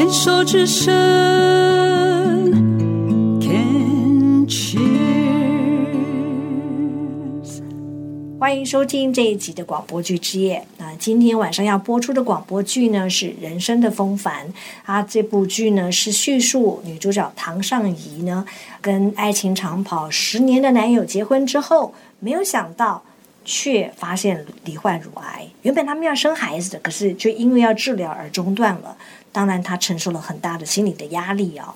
牵手之声，Can cheers。欢迎收听这一集的广播剧之夜。那今天晚上要播出的广播剧呢是《人生的风帆》啊，这部剧呢是叙述女主角唐尚怡呢跟爱情长跑十年的男友结婚之后，没有想到却发现罹患乳癌。原本他们要生孩子的，可是却因为要治疗而中断了。当然，他承受了很大的心理的压力啊。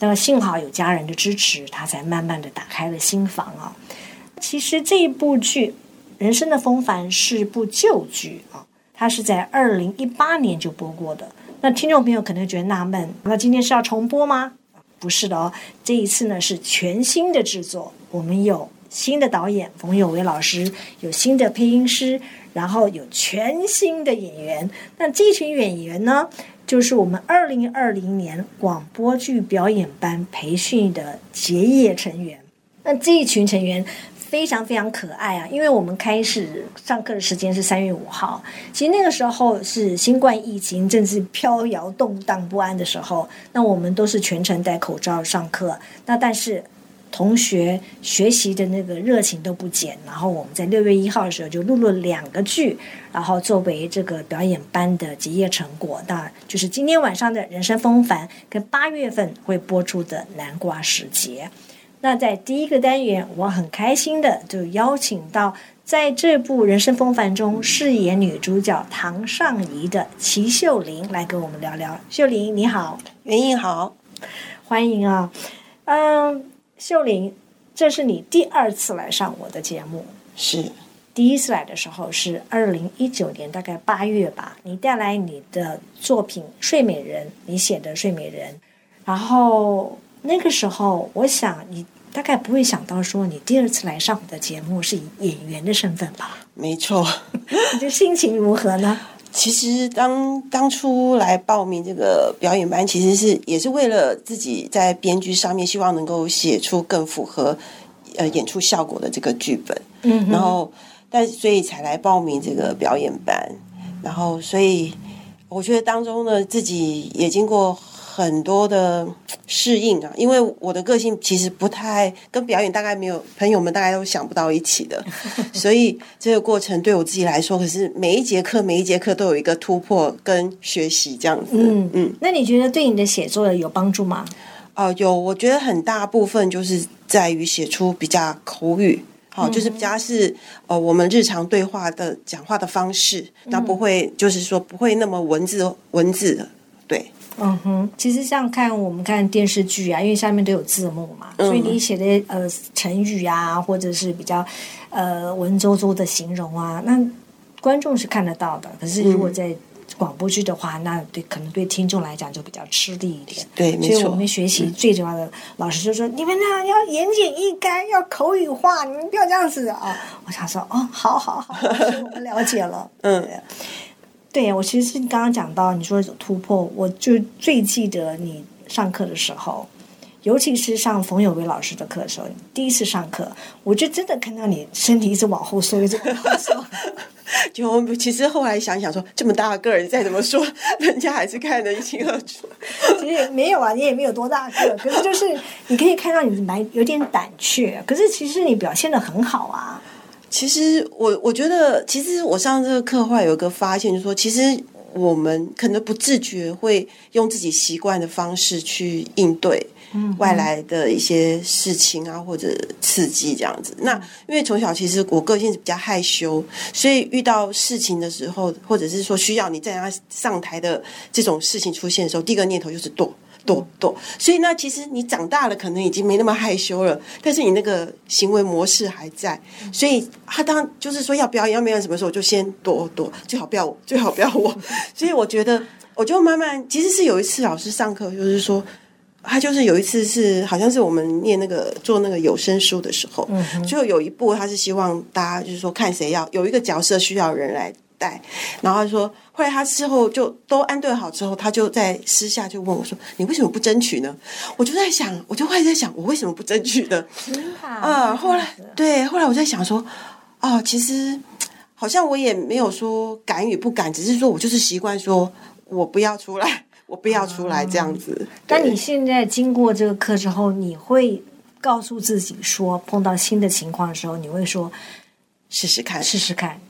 那么幸好有家人的支持，他才慢慢的打开了心房啊。其实这一部剧《人生的风帆》是部旧剧啊，它是在二零一八年就播过的。那听众朋友可能觉得纳闷，那今天是要重播吗？不是的哦，这一次呢是全新的制作，我们有新的导演冯有为老师，有新的配音师，然后有全新的演员。那这群演员呢，就是我们二零二零年广播剧表演班培训的结业成员。那这一群成员非常非常可爱啊，因为我们开始上课的时间是三月五号，其实那个时候是新冠疫情正是飘摇动荡不安的时候，那我们都是全程戴口罩上课，那但是。同学学习的那个热情都不减，然后我们在六月一号的时候就录了两个剧，然后作为这个表演班的结业成果，那就是今天晚上的人生风帆跟八月份会播出的南瓜时节。那在第一个单元，我很开心的就邀请到在这部《人生风帆》中饰演女主角唐尚仪的齐秀玲来跟我们聊聊。秀玲你好，袁颖好，欢迎啊，嗯。秀玲，这是你第二次来上我的节目。是，第一次来的时候是二零一九年，大概八月吧。你带来你的作品《睡美人》，你写的《睡美人》，然后那个时候，我想你大概不会想到说，你第二次来上我的节目是以演员的身份吧？没错，你的心情如何呢？其实当当初来报名这个表演班，其实是也是为了自己在编剧上面希望能够写出更符合呃演出效果的这个剧本。嗯，然后但所以才来报名这个表演班，然后所以我觉得当中呢，自己也经过。很多的适应啊，因为我的个性其实不太跟表演，大概没有朋友们大概都想不到一起的，所以这个过程对我自己来说，可是每一节课每一节课都有一个突破跟学习这样子。嗯嗯，那你觉得对你的写作有帮助吗？哦，有，我觉得很大部分就是在于写出比较口语，好，就是比较是呃我们日常对话的讲话的方式，那不会就是说不会那么文字文字的，对。嗯哼，其实像看我们看电视剧啊，因为下面都有字幕嘛，所以你写的呃成语啊，或者是比较呃文绉绉的形容啊，那观众是看得到的。可是如果在广播剧的话，那对可能对听众来讲就比较吃力一点。对，所以我们学习最重要的老师就说：“你们呢要言简意赅，要口语化，你们不要这样子啊。”我想说：“哦，好好好，我们了解了。”嗯。对，我其实是刚刚讲到你说有突破，我就最记得你上课的时候，尤其是上冯有为老师的课的时候，第一次上课，我就真的看到你身体一直往后缩，一直往后缩。就其实后来想想说，这么大个儿，再怎么说，人家还是看得一清二楚。其实也没有啊，你也没有多大个，可是就是你可以看到你蛮有点胆怯，可是其实你表现的很好啊。其实我我觉得，其实我上这个课后来有一个发现，就是说，其实我们可能不自觉会用自己习惯的方式去应对外来的一些事情啊，或者刺激这样子。那因为从小其实我个性是比较害羞，所以遇到事情的时候，或者是说需要你在他上台的这种事情出现的时候，第一个念头就是躲。躲躲，所以呢其实你长大了，可能已经没那么害羞了，但是你那个行为模式还在。所以他当就是说要表演要表演什么时候，就先躲躲，最好不要我，最好不要我。所以我觉得，我就慢慢，其实是有一次老师上课，就是说，他就是有一次是好像是我们念那个做那个有声书的时候，就有一部他是希望大家就是说看谁要有一个角色需要人来。带，然后说，后来他事后就都安顿好之后，他就在私下就问我说：“你为什么不争取呢？”我就在想，我就会在想，我为什么不争取呢？啊，后来对，后来我在想说，哦，其实好像我也没有说敢与不敢，只是说我就是习惯说我不要出来。我不要出来这样子。对但你现在经过这个课之后，你会告诉自己说，碰到新的情况的时候，你会说试试看，试试看，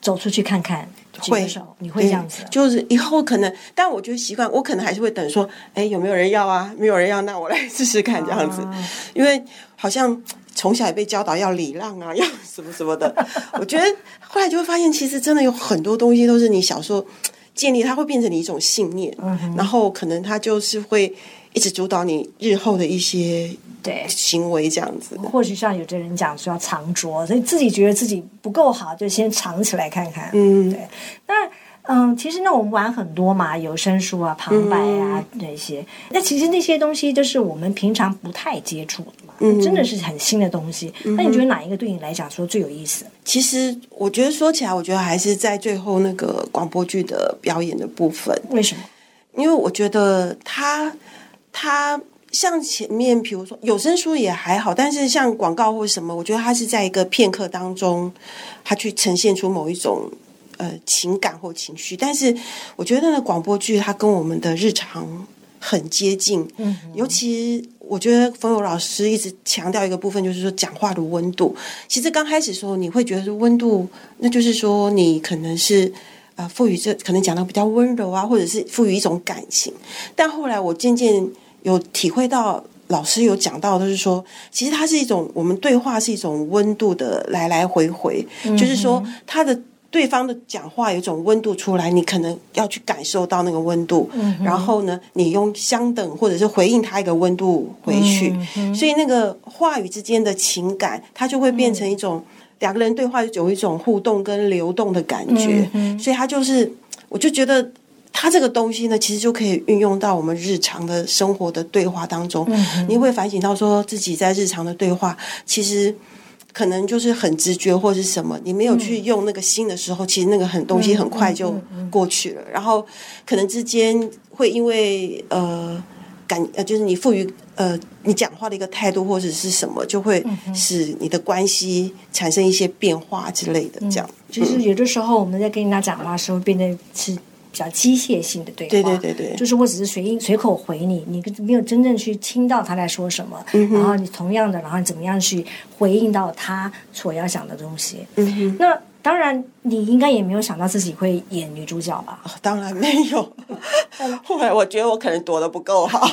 走出去看看，举会你会这样子对。就是以后可能，但我觉得习惯，我可能还是会等说，哎，有没有人要啊？没有人要，那我来试试看这样子，啊因为好像从小也被教导要礼让啊，要什么什么的。我觉得后来就会发现，其实真的有很多东西都是你小时候建立，它会变成你一种信念，嗯然后可能它就是会一直主导你日后的一些对，行为这样子。或许像有的人讲说要藏拙，所以自己觉得自己不够好，就先藏起来看看。嗯，对，那嗯，其实那我们玩很多嘛，有声书啊、旁白啊、那些。那其实那些东西就是我们平常不太接触的嘛，真的是很新的东西。那你觉得哪一个对你来讲说最有意思？其实我觉得说起来，我觉得还是在最后那个广播剧的表演的部分。为什么？因为我觉得他他像前面，比如说有声书也还好，但是像广告或什么，我觉得它是在一个片刻当中，它去呈现出某一种呃情感或情绪。但是我觉得那个广播剧，它跟我们的日常很接近，嗯，尤其。我觉得冯友老师一直强调一个部分，就是说讲话的温度。其实刚开始的时候，你会觉得温度，那就是说你可能是呃赋予这可能讲的比较温柔啊，或者是赋予一种感情。但后来我渐渐有体会到，老师有讲到，就是说，其实它是一种我们对话是一种温度的来来回回，就是说它的。对方的讲话有一种温度出来，你可能要去感受到那个温度，然后呢，你用相等或者是回应他一个温度回去，所以那个话语之间的情感，它就会变成一种、两个人对话有一种互动跟流动的感觉，所以它就是，我就觉得。它这个东西呢，其实就可以运用到我们日常的生活的对话当中。你会反省到说自己在日常的对话，其实可能就是很直觉或是什么，你没有去用那个心的时候，其实那个很东西很快就过去了。然后可能之间会因为呃感呃，就是你赋予呃你讲话的一个态度或者是什么，就会使你的关系产生一些变化之类的。这样，就是有的时候我们在跟人家讲话的时候，变得是比较机械性的对话，对对对对就是我只是随应随口回你，你没有真正去听到他在说什么，嗯然后你同样的，然后你怎么样去回应到他所要讲的东西。嗯哼。那当然，你应该也没有想到自己会演女主角吧？当然没有，后来我觉得我可能躲得不够好。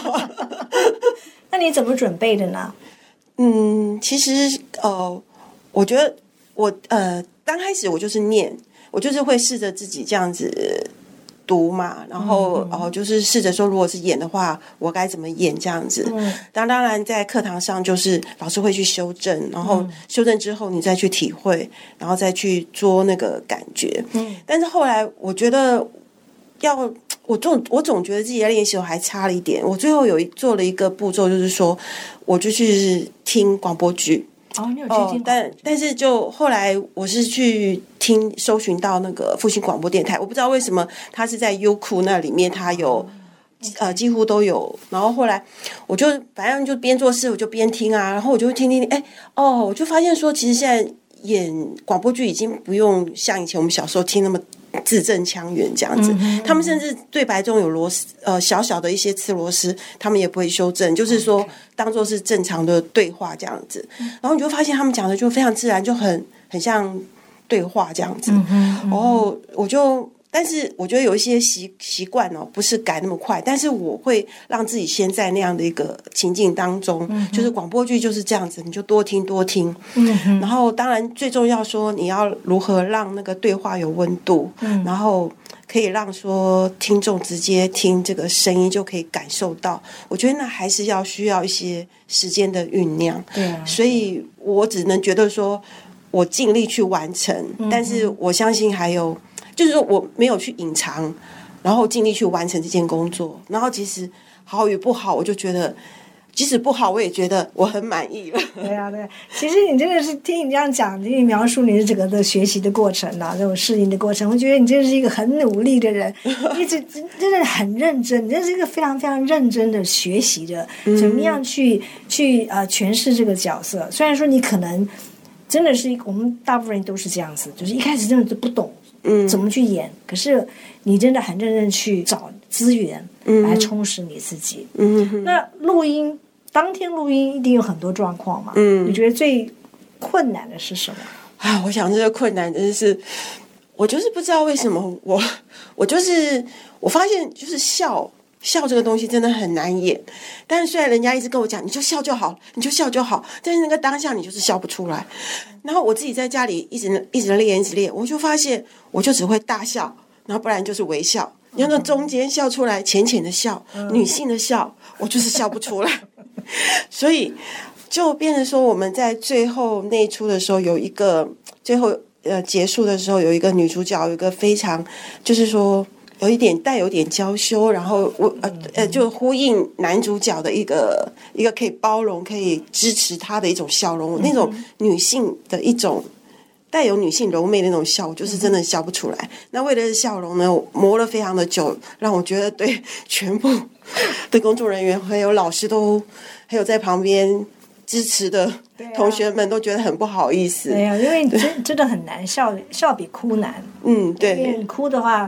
那你怎么准备的呢？嗯，其实呃，我觉得我呃，刚开始我就是念，我就是会试着自己这样子读嘛，然后哦、就是试着说，如果是演的话，我该怎么演这样子。嗯当当然，在课堂上就是老师会去修正，然后修正之后你再去体会，然后再去捉那个感觉。嗯，但是后来我觉得要我总我总觉得自己在练习我还差了一点。我最后有一做了一个步骤，就是说我就去听广播剧。哦，你有去哦听，但但是就后来我是去听搜寻到那个复兴广播电台，我不知道为什么它是在优酷那里面，它有呃几乎都有。然后后来我就反正就边做事我就边听啊，然后我就会听听听，哎哦，我就发现说，其实现在演广播剧已经不用像以前我们小时候听那么。字正腔圆这样子，他们甚至对白中有螺丝，呃，小小的一些刺螺丝，他们也不会修正，就是说当做是正常的对话这样子。然后你就发现他们讲的就非常自然，就很很像对话这样子。然后我就，但是我觉得有一些习习惯哦，不是改那么快，但是我会让自己先在那样的一个情境当中，就是广播剧就是这样子，你就多听多听。嗯然后当然最重要说，你要如何让那个对话有温度，然后可以让说听众直接听这个声音就可以感受到。我觉得那还是要需要一些时间的酝酿。对啊，所以我只能觉得说，我尽力去完成，嗯但是我相信还有，就是说我没有去隐藏，然后尽力去完成这件工作，然后其实好与不好，我就觉得。即使不好，我也觉得我很满意了。对啊，对啊。其实你真的是听你这样讲，听你描述你的整个的学习的过程啊，这种适应的过程，我觉得你真的是一个很努力的人，一直真真的很认真，你真是一个非常非常认真的学习的，怎么样去去呃诠释这个角色。虽然说你可能真的是一个，我们大部分人都是这样子，就是一开始真的是不懂。嗯怎么去演，可是你真的很认真去找资源来充实你自己。嗯那录音当天录音一定有很多状况嘛？嗯你觉得最困难的是什么？啊，我想这个困难真的是，我就是不知道为什么我我就是我发现就是笑笑这个东西真的很难演，但是虽然人家一直跟我讲你就笑就好，你就笑就好，但是那个当下你就是笑不出来。然后我自己在家里一直一直练一直练，我就发现我就只会大笑，然后不然就是微笑。你要那中间笑出来，浅浅的笑，女性的笑，我就是笑不出来。所以就变成说，我们在最后那一出的时候，有一个最后呃结束的时候，有一个女主角，有一个非常就是说有一点带有点娇羞，然后我呃呃就呼应男主角的一个一个可以包容、可以支持他的一种笑容，那种女性的一种。带有女性柔媚的那种笑，我就是真的笑不出来。那为了笑容呢，我磨了非常的久，让我觉得对全部的工作人员还有老师都，还有在旁边支持的啊同学们都觉得很不好意思。对呀、因为真真的很难笑，笑比哭难。嗯，因为对，你哭的话，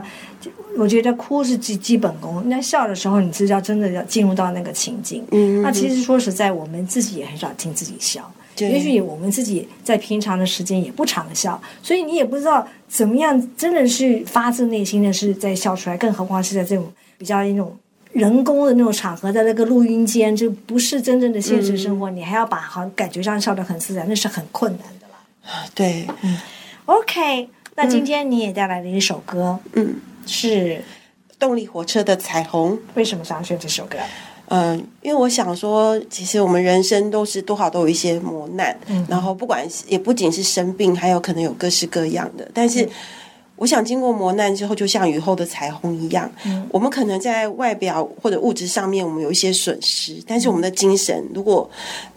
我觉得哭是基基本功。那笑的时候，你是要真的要进入到那个情境。嗯那其实说实在，我们自己也很少听自己笑。对也许我们自己在平常的时间也不常笑，所以你也不知道怎么样真的是发自内心的是在笑出来，更何况是在这种比较那种人工的那种场合，在那个录音间，就不是真正的现实生活，你还要把好像感觉上笑得很自然，那是很困难的啦。对，OK，那今天你也带来了一首歌，嗯，是动力火车的彩虹。为什么想选这首歌？嗯，因为我想说，其实我们人生都是多少都有一些磨难，然后不管是也不仅是生病，还有可能有各式各样的。但是，我想经过磨难之后，就像雨后的彩虹一样，我们可能在外表或者物质上面我们有一些损失，但是我们的精神如果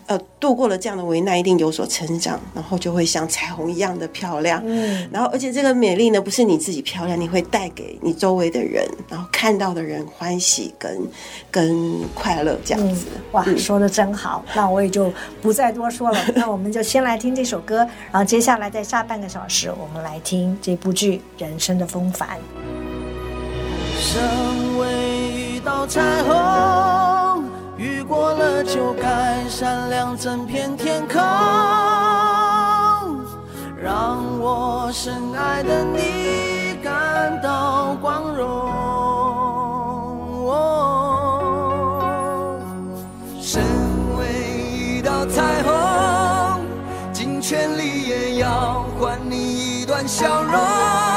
呃度过了这样的危难，一定有所成长，然后就会像彩虹一样的漂亮。嗯，然后，而且这个美丽呢，不是你自己漂亮，你会带给你周围的人，然后看到的人欢喜跟跟快乐这样子。哇，说的真好，那我也就不再多说了。那我们就先来听这首歌，然后接下来在下半个小时，我们来听这部剧《人生的风帆》。身为一道彩虹，就该闪亮整片天空，让我深爱的你感到光荣。哦身为一道彩虹，尽全力也要还你一段笑容。